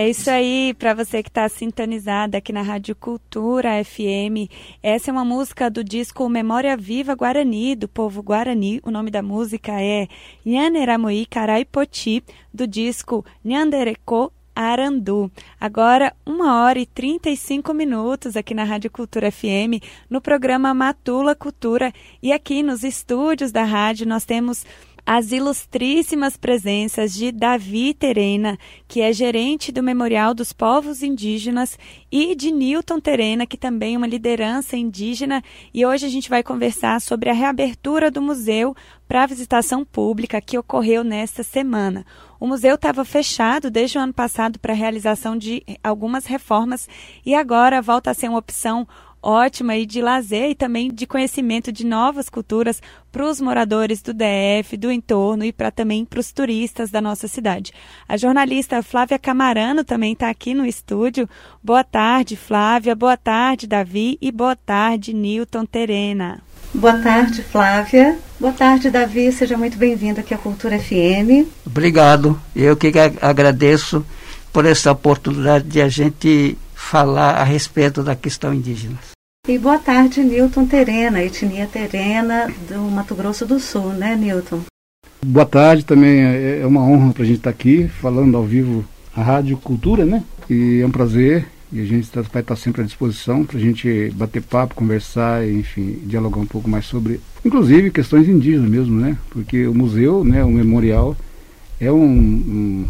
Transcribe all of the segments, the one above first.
É isso aí, para você que está sintonizada aqui na Rádio Cultura FM. Essa é uma música do disco Memória Viva Guarani, do povo Guarani. O nome da música é Nhaneramoi Caraipoti, do disco Nhandereco Arandu. Agora, uma hora e 35 minutos aqui na Rádio Cultura FM, no programa Matula Cultura. E aqui nos estúdios da rádio nós temos as ilustríssimas presenças de Davi Terena, que é gerente do Memorial dos Povos Indígenas, e de Newton Terena, que também é uma liderança indígena. E hoje a gente vai conversar sobre a reabertura do museu para visitação pública que ocorreu nesta semana. O museu estava fechado desde o ano passado para realização de algumas reformas e agora volta a ser uma opção ótima e de lazer e também de conhecimento de novas culturas para os moradores do DF, do entorno e para também para os turistas da nossa cidade. A jornalista Flávia Camarano também está aqui no estúdio. Boa tarde, Flávia. Boa tarde, Davi. E boa tarde, Newton Terena. Boa tarde, Flávia. Boa tarde, Davi. Seja muito bem-vindo aqui à Cultura FM. Obrigado. Eu que agradeço por essa oportunidade de a gente falar a respeito da questão indígena. E boa tarde, Newton Terena, etnia terena do Mato Grosso do Sul, né, Newton? Boa tarde, também é, é uma honra para a gente estar aqui falando ao vivo a Rádio Cultura, né? E é um prazer e a gente tá, vai estar sempre à disposição para a gente bater papo, conversar, enfim, dialogar um pouco mais sobre, inclusive questões indígenas mesmo, né? Porque o museu, né, o memorial é um, um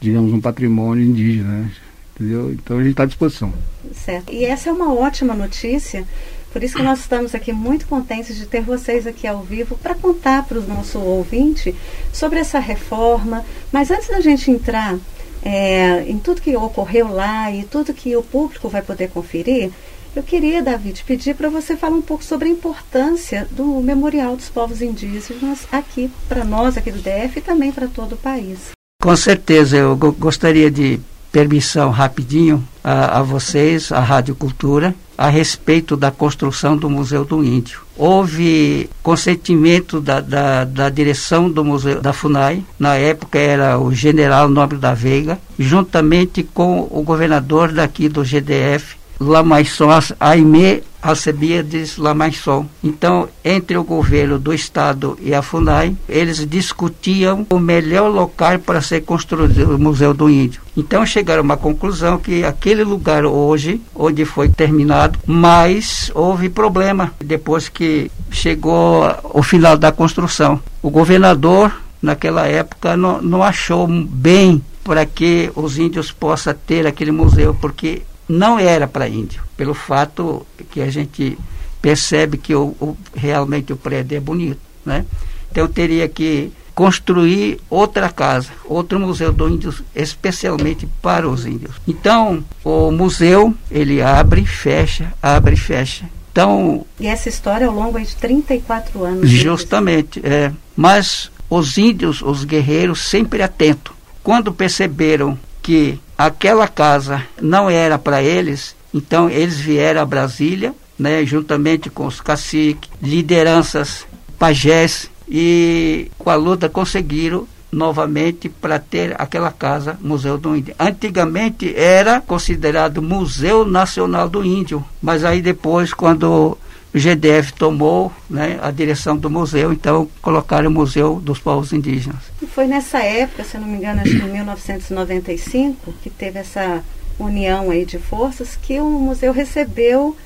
digamos, um patrimônio indígena, né? Entendeu? Então a gente está à disposição. Certo. E essa é uma ótima notícia. Por isso que nós estamos aqui muito contentes de ter vocês aqui ao vivo para contar para o nosso ouvinte sobre essa reforma. Mas antes da gente entrar é, em tudo que ocorreu lá e tudo que o público vai poder conferir, eu queria, David, pedir para você falar um pouco sobre a importância do Memorial dos Povos Indígenas aqui para nós, aqui do DF e também para todo o país. Com certeza, eu gostaria de permissão rapidinho a, a vocês, a Rádio Cultura, a respeito da construção do Museu do Índio. Houve consentimento da, da, da, direção do Museu da FUNAI, na época era o general Nobre da Veiga, juntamente com o governador daqui do GDF, Lamaisson Aimé Alcebiades Lamaisson. Então, entre o governo do estado e a FUNAI, eles discutiam o melhor local para ser construído o Museu do Índio. Então, chegaram a uma conclusão que aquele lugar hoje, onde foi terminado, mas houve problema depois que chegou o final da construção. O governador, naquela época, não, não achou bem para que os índios possam ter aquele museu, porque não era para índio, pelo fato que a gente percebe que o, o, realmente o prédio é bonito, né? Então teria que construir outra casa, outro museu do índio especialmente para os índios. Então o museu ele abre, fecha, abre, e fecha. Então e essa história ao longo de 34 anos. Justamente, é. Mas os índios, os guerreiros sempre atentos, quando perceberam que aquela casa não era para eles, então eles vieram a Brasília, né, juntamente com os caciques, lideranças, pajés, e com a luta conseguiram novamente para ter aquela casa Museu do Índio. Antigamente era considerado Museu Nacional do Índio, mas aí depois quando o GDF tomou né, a direção do museu, então colocaram o Museu dos Povos Indígenas. E foi nessa época, se eu não me engano, acho que em 1995, que teve essa união aí de forças, que o museu recebeu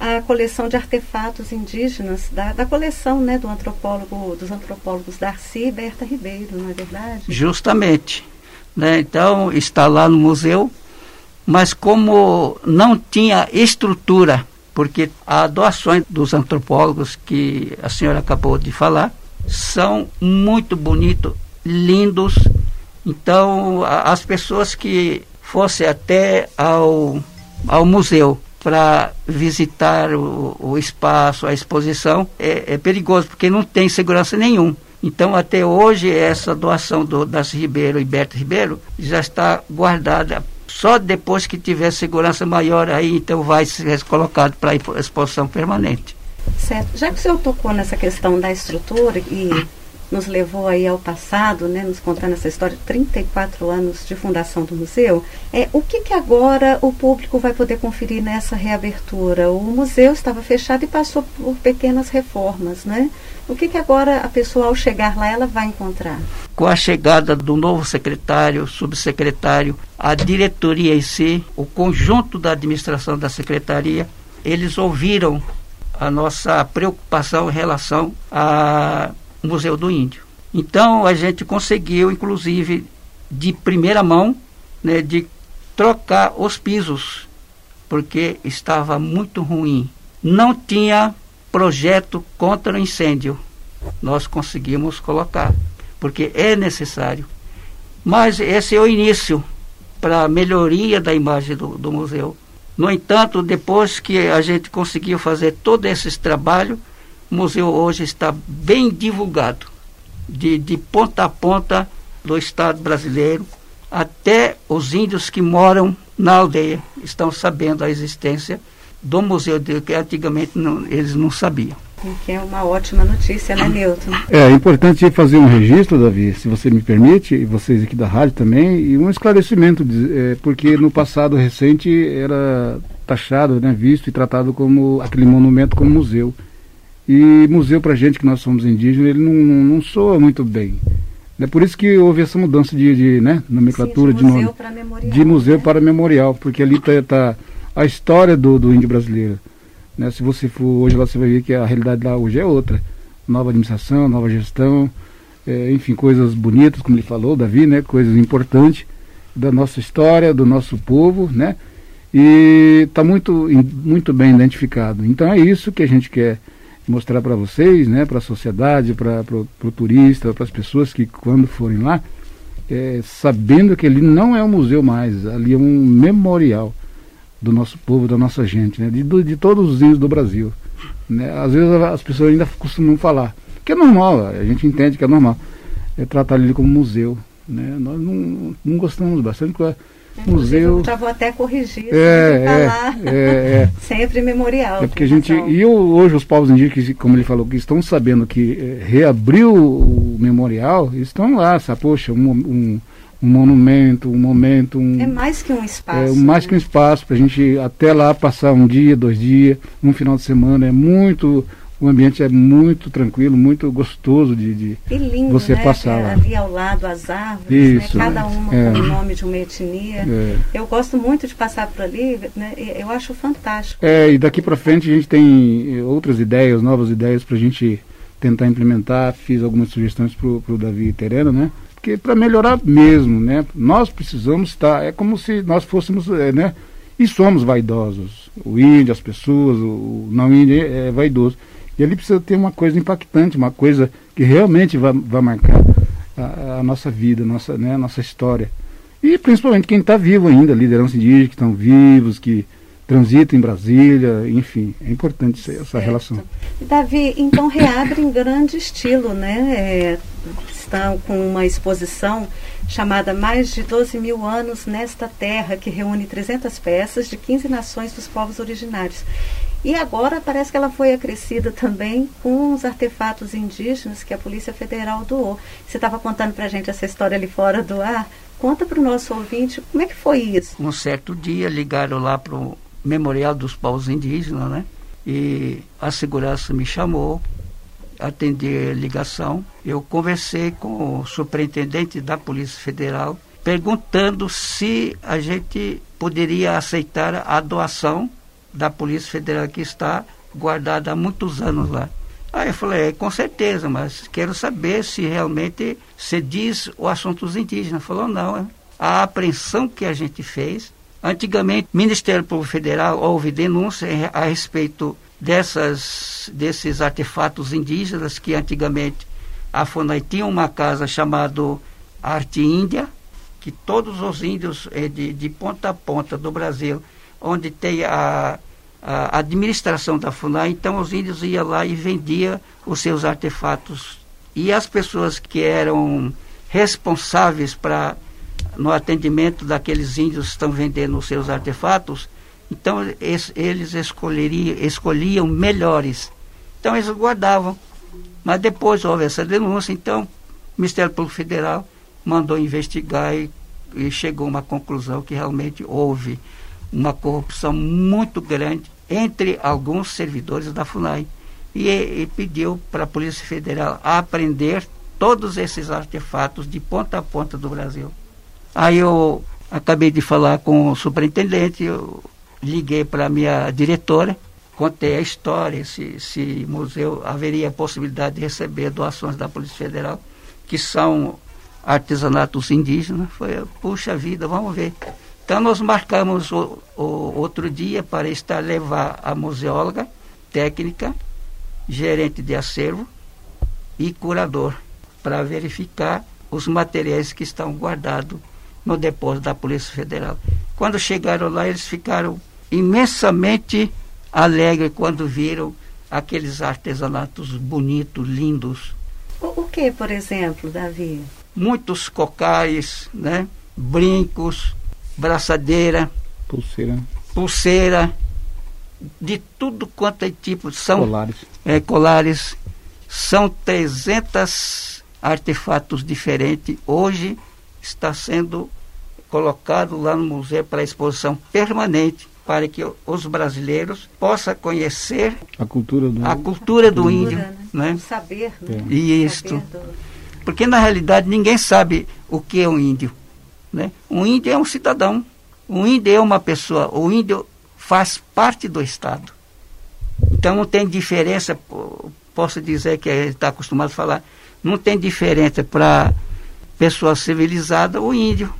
a coleção de artefatos indígenas da, da coleção né, do antropólogo, dos antropólogos Darcy e Berta Ribeiro, não é verdade? Justamente. Né? Então está lá no museu, mas como não tinha estrutura porque as doações dos antropólogos que a senhora acabou de falar são muito bonitos, lindos. Então, as pessoas que fossem até ao, ao museu para visitar o, o, espaço, a exposição, é, é, perigoso, porque não tem segurança nenhum. Então, até hoje, essa doação do das Ribeiro e Berto Ribeiro já está guardada só depois que tiver segurança maior, aí então vai ser colocado para exposição permanente. Certo. Já que o senhor tocou nessa questão da estrutura e nos levou aí ao passado, né, nos contando essa história, 34 anos de fundação do museu. É, o que, que agora o público vai poder conferir nessa reabertura? O museu estava fechado e passou por pequenas reformas, né? O que, que agora a pessoa, ao chegar lá, ela vai encontrar? Com a chegada do novo secretário, subsecretário, a diretoria em si, o conjunto da administração da secretaria, eles ouviram a nossa preocupação em relação ao Museu do Índio. Então a gente conseguiu, inclusive, de primeira mão, né, de trocar os pisos, porque estava muito ruim. Não tinha projeto contra o incêndio. Nós conseguimos colocar, porque é necessário. Mas esse é o início para a melhoria da imagem do, do museu. No entanto, depois que a gente conseguiu fazer todo esse trabalho, o museu hoje está bem divulgado, de, de ponta a ponta do Estado brasileiro, até os índios que moram na aldeia estão sabendo a existência do museu dele, que antigamente não, eles não sabiam. Que é uma ótima notícia, né, Newton? É, é importante fazer um registro, Davi, se você me permite, e vocês aqui da rádio também, e um esclarecimento, é, porque no passado recente era taxado, né, visto e tratado como aquele monumento como museu. E museu para gente que nós somos indígenas, ele não, não, não soa muito bem. É por isso que houve essa mudança de, de né, nomenclatura Sim, de, museu de nome. Memorial, de museu né? para memorial, porque ali está tá a história do, do índio brasileiro. Né? Se você for hoje lá, você vai ver que a realidade lá hoje é outra. Nova administração, nova gestão, é, enfim, coisas bonitas, como ele falou, Davi, né? Coisas importantes da nossa história, do nosso povo, né? E está muito, muito bem identificado. Então é isso que a gente quer mostrar para vocês, né? Para a sociedade, para o turista, para as pessoas que quando forem lá, é, sabendo que ali não é um museu mais, ali é um memorial do nosso povo, da nossa gente, né? de, de todos os índios do Brasil. Né? Às vezes as pessoas ainda costumam falar, que é normal, a gente entende que é normal, é tratar ele como museu. Né? Nós não, não gostamos bastante com museu. Já vou até corrigir, é, falar. É, é, sempre memorial. É porque a gente. E eu, hoje os povos indígenas, como ele falou, que estão sabendo que é, reabriu o memorial, estão lá, sabe? Poxa, um, um um monumento, um momento. Um, é mais que um espaço. É mais né? que um espaço para a gente até lá passar um dia, dois dias, um final de semana. É muito. O ambiente é muito tranquilo, muito gostoso de, de lindo, você né? passar lá. Ali ao lado as árvores, né? Isso, né? cada uma é. com o nome de uma etnia. É. Eu gosto muito de passar por ali, né? eu acho fantástico. É, e daqui para frente a gente tem outras ideias, novas ideias para a gente tentar implementar. Fiz algumas sugestões para o Davi Terena, né? Porque para melhorar mesmo, né? Nós precisamos estar, é como se nós fôssemos, é, né? E somos vaidosos. O índio, as pessoas, o não índio é, é vaidoso. E ali precisa ter uma coisa impactante, uma coisa que realmente vai, vai marcar a, a, nossa vida, nossa, né, a nossa história. E principalmente quem está vivo ainda, liderança indígena, que estão vivos, que transitam em Brasília, enfim, é importante essa certo. relação. Davi, então reabre em grande estilo, né? É, estão com uma exposição chamada Mais de 12 mil anos nesta terra, que reúne 300 peças de 15 nações dos povos originários. E agora parece que ela foi acrescida também com os artefatos indígenas que a Polícia Federal doou. Você estava contando para a gente essa história ali fora do ar. Conta para o nosso ouvinte como é que foi isso. Um certo dia ligaram lá para o Memorial dos Povos Indígenas, né? E a segurança me chamou atender ligação, eu conversei com o superintendente da Polícia Federal perguntando se a gente poderia aceitar a doação da Polícia Federal que está guardada há muitos anos lá. Aí eu falei, é, com certeza, mas quero saber se realmente se diz o assunto dos indígenas. Falou, não, é. a apreensão que a gente fez, antigamente, Ministério Público Federal houve denúncia a respeito dessas, desses artefatos indígenas que antigamente a FUNAI tinha uma casa chamada Arte Índia, que todos os índios eh, de, de ponta a ponta do Brasil, onde tem a, a administração da FUNAI, então os índios iam lá e vendiam os seus artefatos. E as pessoas que eram responsáveis para no atendimento daqueles índios que estão vendendo os seus artefatos, então eles escolheriam, escolhiam melhores. Então eles guardavam. Mas depois houve essa denúncia, então o Ministério Público Federal mandou investigar e, e chegou a uma conclusão que realmente houve uma corrupção muito grande entre alguns servidores da FUNAI. E, e pediu para a Polícia Federal apreender todos esses artefatos de ponta a ponta do Brasil. Aí eu acabei de falar com o superintendente, eu liguei para a minha diretora, contei a história, se, se museu haveria possibilidade de receber doações da Polícia Federal, que são artesanatos indígenas. Foi, puxa vida, vamos ver. Então nós marcamos o, o outro dia para estar levar a museóloga, técnica, gerente de acervo e curador para verificar os materiais que estão guardados no depósito da Polícia Federal. Quando chegaram lá, eles ficaram imensamente alegres quando viram aqueles artesanatos bonitos, lindos. O, o que, por exemplo, Davi? Muitos cocais, né? brincos, braçadeira, pulseira, pulseira, de tudo quanto é tipo. São colares. É, colares. São 300 artefatos diferentes. Hoje está sendo colocado lá no museu para exposição permanente para que os brasileiros possam conhecer a cultura do, a cultura do cultura, índio, né? né? O saber, né? É. Isto. Saber do... Porque na realidade ninguém sabe o que é um índio, né? Um índio é um cidadão, um índio é uma pessoa, o índio faz parte do Estado. Então não tem diferença, posso dizer que está acostumado a falar, não tem diferença para pessoa civilizada ou índio.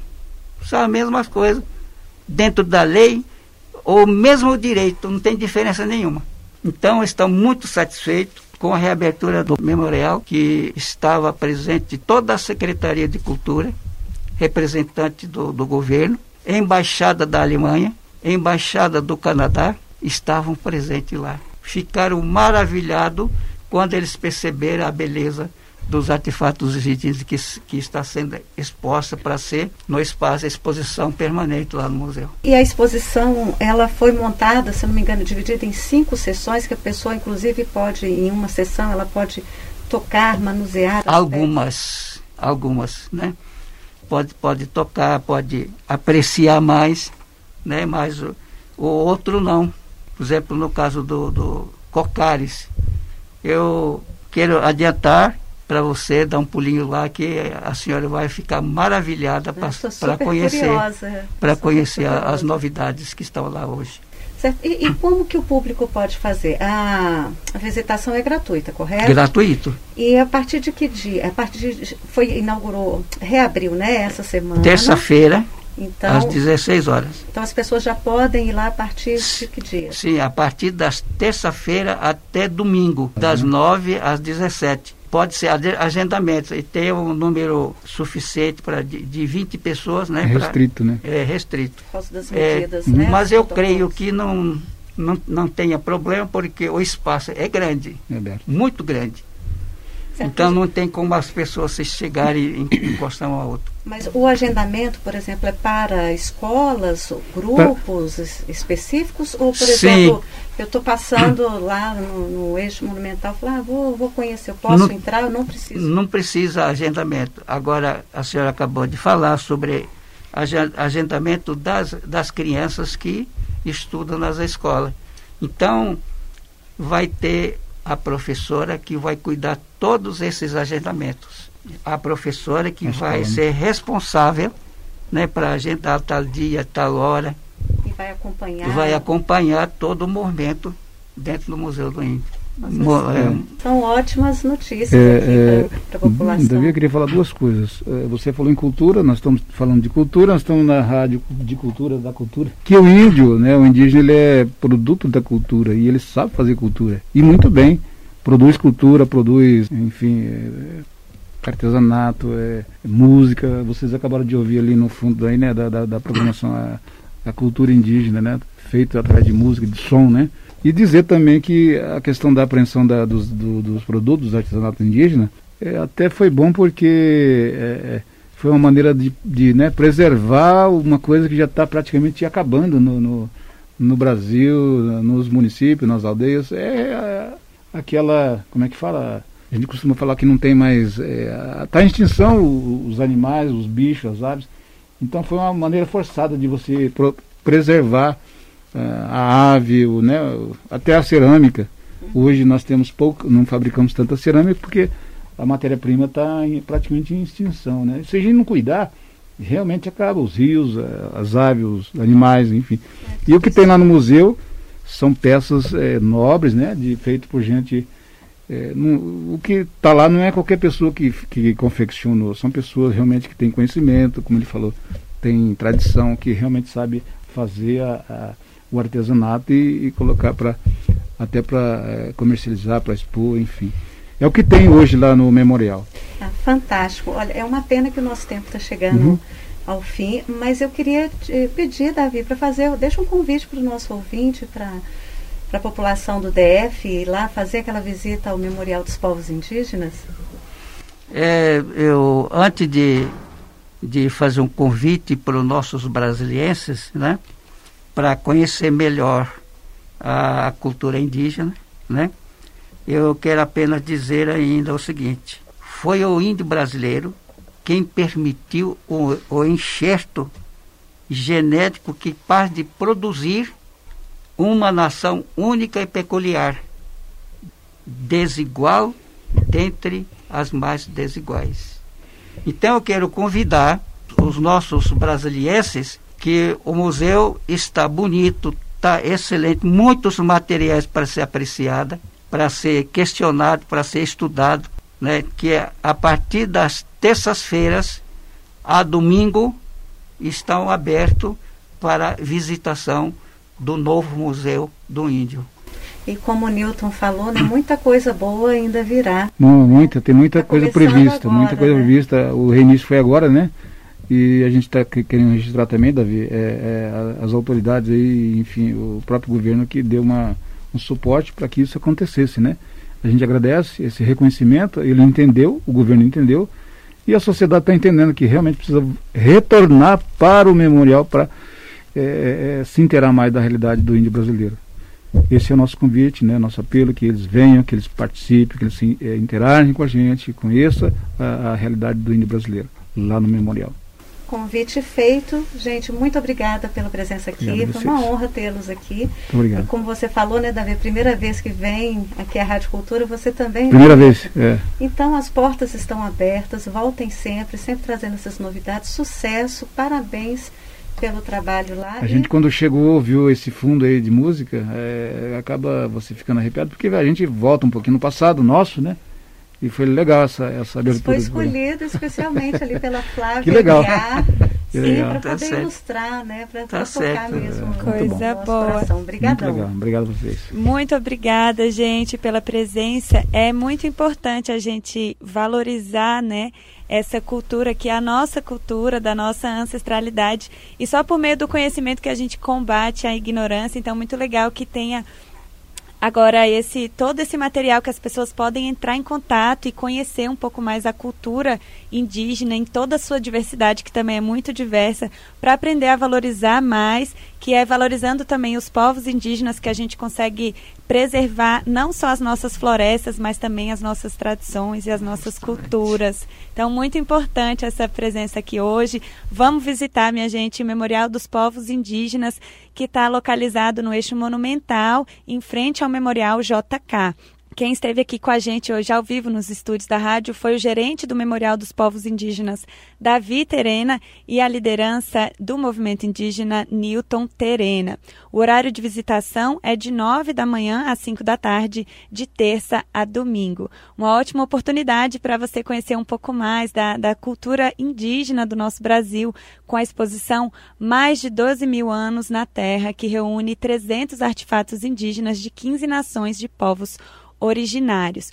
São as mesmas coisas. Dentro da lei, ou mesmo direito, não tem diferença nenhuma. Então, estamos muito satisfeitos com a reabertura do memorial, que estava presente toda a Secretaria de Cultura, representante do, do governo, embaixada da Alemanha, embaixada do Canadá, estavam presentes lá. Ficaram maravilhados quando eles perceberam a beleza dos artefatos indígenas que, que está sendo exposta para ser no espaço de exposição permanente lá no museu. E a exposição, ela foi montada, se não me engano, dividida em cinco sessões, que a pessoa, inclusive, pode, em uma sessão, ela pode tocar, manusear. Algumas, algumas, né? Pode, pode tocar, pode apreciar mais, né? Mas o, o outro não. Por exemplo, no caso do, do Cocares, eu quero adiantar para você dar um pulinho lá que a senhora vai ficar maravilhada para conhecer para conhecer curiosa. as novidades que estão lá hoje. Certo. E, e, como que o público pode fazer? A, a, visitação é gratuita, correto? Gratuito. E a partir de que dia? A partir de, foi inaugurou, reabriu, né, essa semana? Terça-feira. Então, às 16 horas. Então as pessoas já podem ir lá a partir de que dia? Sim, a partir das terça-feira até domingo, das 9 às 17 pode ser agendamento e ter um número suficiente para de, de 20 pessoas, né? É restrito, pra, né? É restrito. Por causa das medidas, é, né? Mas eu creio que não, não, não tenha problema porque o espaço é grande, é muito grande. Certo. Então não tem como as pessoas se chegarem e encostar um ao outro. Mas o agendamento, por exemplo, é para escolas, grupos específicos? Ou, por Sim. exemplo, eu estou passando lá no, no, eixo monumental, falar, ah, vou, vou conhecer, eu posso não, entrar, eu não preciso. Não precisa agendamento. Agora, a senhora acabou de falar sobre agendamento das, das crianças que estudam nas escolas. Então, vai ter a professora que vai cuidar todos esses agendamentos. A professora que vai ser responsável né, para agendar tal dia, tal hora. Vai acompanhar. Vai acompanhar todo o movimento dentro do Museu do Índio. É. São ótimas notícias é, para a população. Davi, eu queria falar duas coisas. É, você falou em cultura, nós estamos falando de cultura, nós estamos na rádio de cultura, da cultura. Que o índio, né, o indígena, ele é produto da cultura e ele sabe fazer cultura. E muito bem. Produz cultura, produz, enfim, é, artesanato, é, música. Vocês acabaram de ouvir ali no fundo aí, né, da, da, da programação a, a cultura indígena, né, feito através de música, de som, né. E dizer também que a questão da apreensão da, dos, do, dos produtos do artesanato indígena é, até foi bom porque é, é, foi uma maneira de, de né, preservar uma coisa que já está praticamente acabando no, no, no, Brasil, nos municípios, nas aldeias. É, é aquela, como é que fala? A gente costuma falar que não tem mais. Está é, tá em extinção os animais, os bichos, as aves. Então foi uma maneira forçada de você preservar uh, a ave, o, né, até a cerâmica. Hoje nós temos pouco, não fabricamos tanta cerâmica porque a matéria-prima está praticamente em extinção. Né? Se a gente não cuidar, realmente acaba os rios, as aves, os animais, enfim. E o que tem lá no museu são peças é, nobres, né, de, feito por gente. É, não, o que está lá não é qualquer pessoa que, que confeccionou, são pessoas realmente que têm conhecimento, como ele falou, tem tradição, que realmente sabe fazer a, a, o artesanato e, e colocar para até para é, comercializar, para expor, enfim. É o que tem hoje lá no memorial. Ah, fantástico. Olha, é uma pena que o nosso tempo está chegando uhum. ao fim, mas eu queria pedir, Davi, para fazer, deixa um convite para o nosso ouvinte, para a população do DF, ir lá fazer aquela visita ao Memorial dos Povos Indígenas. É, eu, antes de, de fazer um convite para os nossos brasilienses, né, para conhecer melhor a, cultura indígena, né, eu quero apenas dizer ainda o seguinte: foi o índio brasileiro quem permitiu o, o enxerto genético que faz de produzir uma nação única e peculiar, desigual dentre as mais desiguais. Então eu quero convidar os nossos brasilienses que o museu está bonito, está excelente, muitos materiais para ser apreciada para ser questionado, para ser estudado, né, que é a partir das terças-feiras a domingo estão abertos para visitação do novo Museu do Índio. E como o Newton falou, né, muita coisa boa ainda virá. muita, tem muita tá coisa prevista, agora, muita coisa né? prevista. O reinício foi agora, né? E a gente está querendo registrar também, Davi, é, é, as autoridades aí, enfim, o próprio governo que deu uma, um suporte para que isso acontecesse, né? A gente agradece esse reconhecimento, ele entendeu, o governo entendeu, e a sociedade está entendendo que realmente precisa retornar para o memorial para é, é, se inteirar mais da realidade do índio brasileiro. Esse é o nosso convite, né, nosso apelo, que eles venham, que eles participem, que eles se, é, interagem com a gente, conheçam a, a realidade do índio brasileiro lá no memorial. Convite feito. Gente, muito obrigada pela presença aqui. Foi uma honra tê-los aqui. Muito obrigado. Como você falou, né, Davi? Primeira vez que vem aqui à Rádio Cultura, você também. Primeira vez, é. Então, as portas estão abertas. Voltem sempre, sempre trazendo essas novidades. Sucesso, parabéns pelo trabalho lá. A e... gente, quando chegou, viu esse fundo aí de música, é, acaba você ficando arrepiado, porque a gente volta um pouquinho no passado nosso, né? E foi legal essa, essa abertura. Foi escolhido especialmente ali pela Flávia que legal. que sim, para tá poder certo. ilustrar, né? Para tá tocar mesmo. É, Coisa boa. Obrigadão. Muito legal. Obrigado a vocês. Muito obrigada, gente, pela presença. É muito importante a gente valorizar, né? Essa cultura que é a nossa cultura, da nossa ancestralidade. E só por meio do conhecimento que a gente combate a ignorância. Então, muito legal que tenha Agora, esse todo esse material que as pessoas podem entrar em contato e conhecer um pouco mais a cultura indígena em toda a sua diversidade, que também é muito diversa, para aprender a valorizar mais, que é valorizando também os povos indígenas que a gente consegue preservar não só as nossas florestas, mas também as nossas tradições e as nossas culturas. Então, muito importante essa presença aqui hoje. Vamos visitar, minha gente, o Memorial dos Povos Indígenas, que está localizado no eixo monumental, em frente ao Memorial JK. Quem esteve aqui com a gente hoje ao vivo nos estúdios da rádio foi o gerente do Memorial dos Povos Indígenas, Davi Terena, e a liderança do movimento indígena, Newton Terena. O horário de visitação é de 9 da manhã às 5 da tarde, de terça a domingo. Uma ótima oportunidade para você conhecer um pouco mais da, da cultura indígena do nosso Brasil, com a exposição Mais de 12 mil anos na Terra, que reúne 300 artefatos indígenas de 15 nações de povos originários.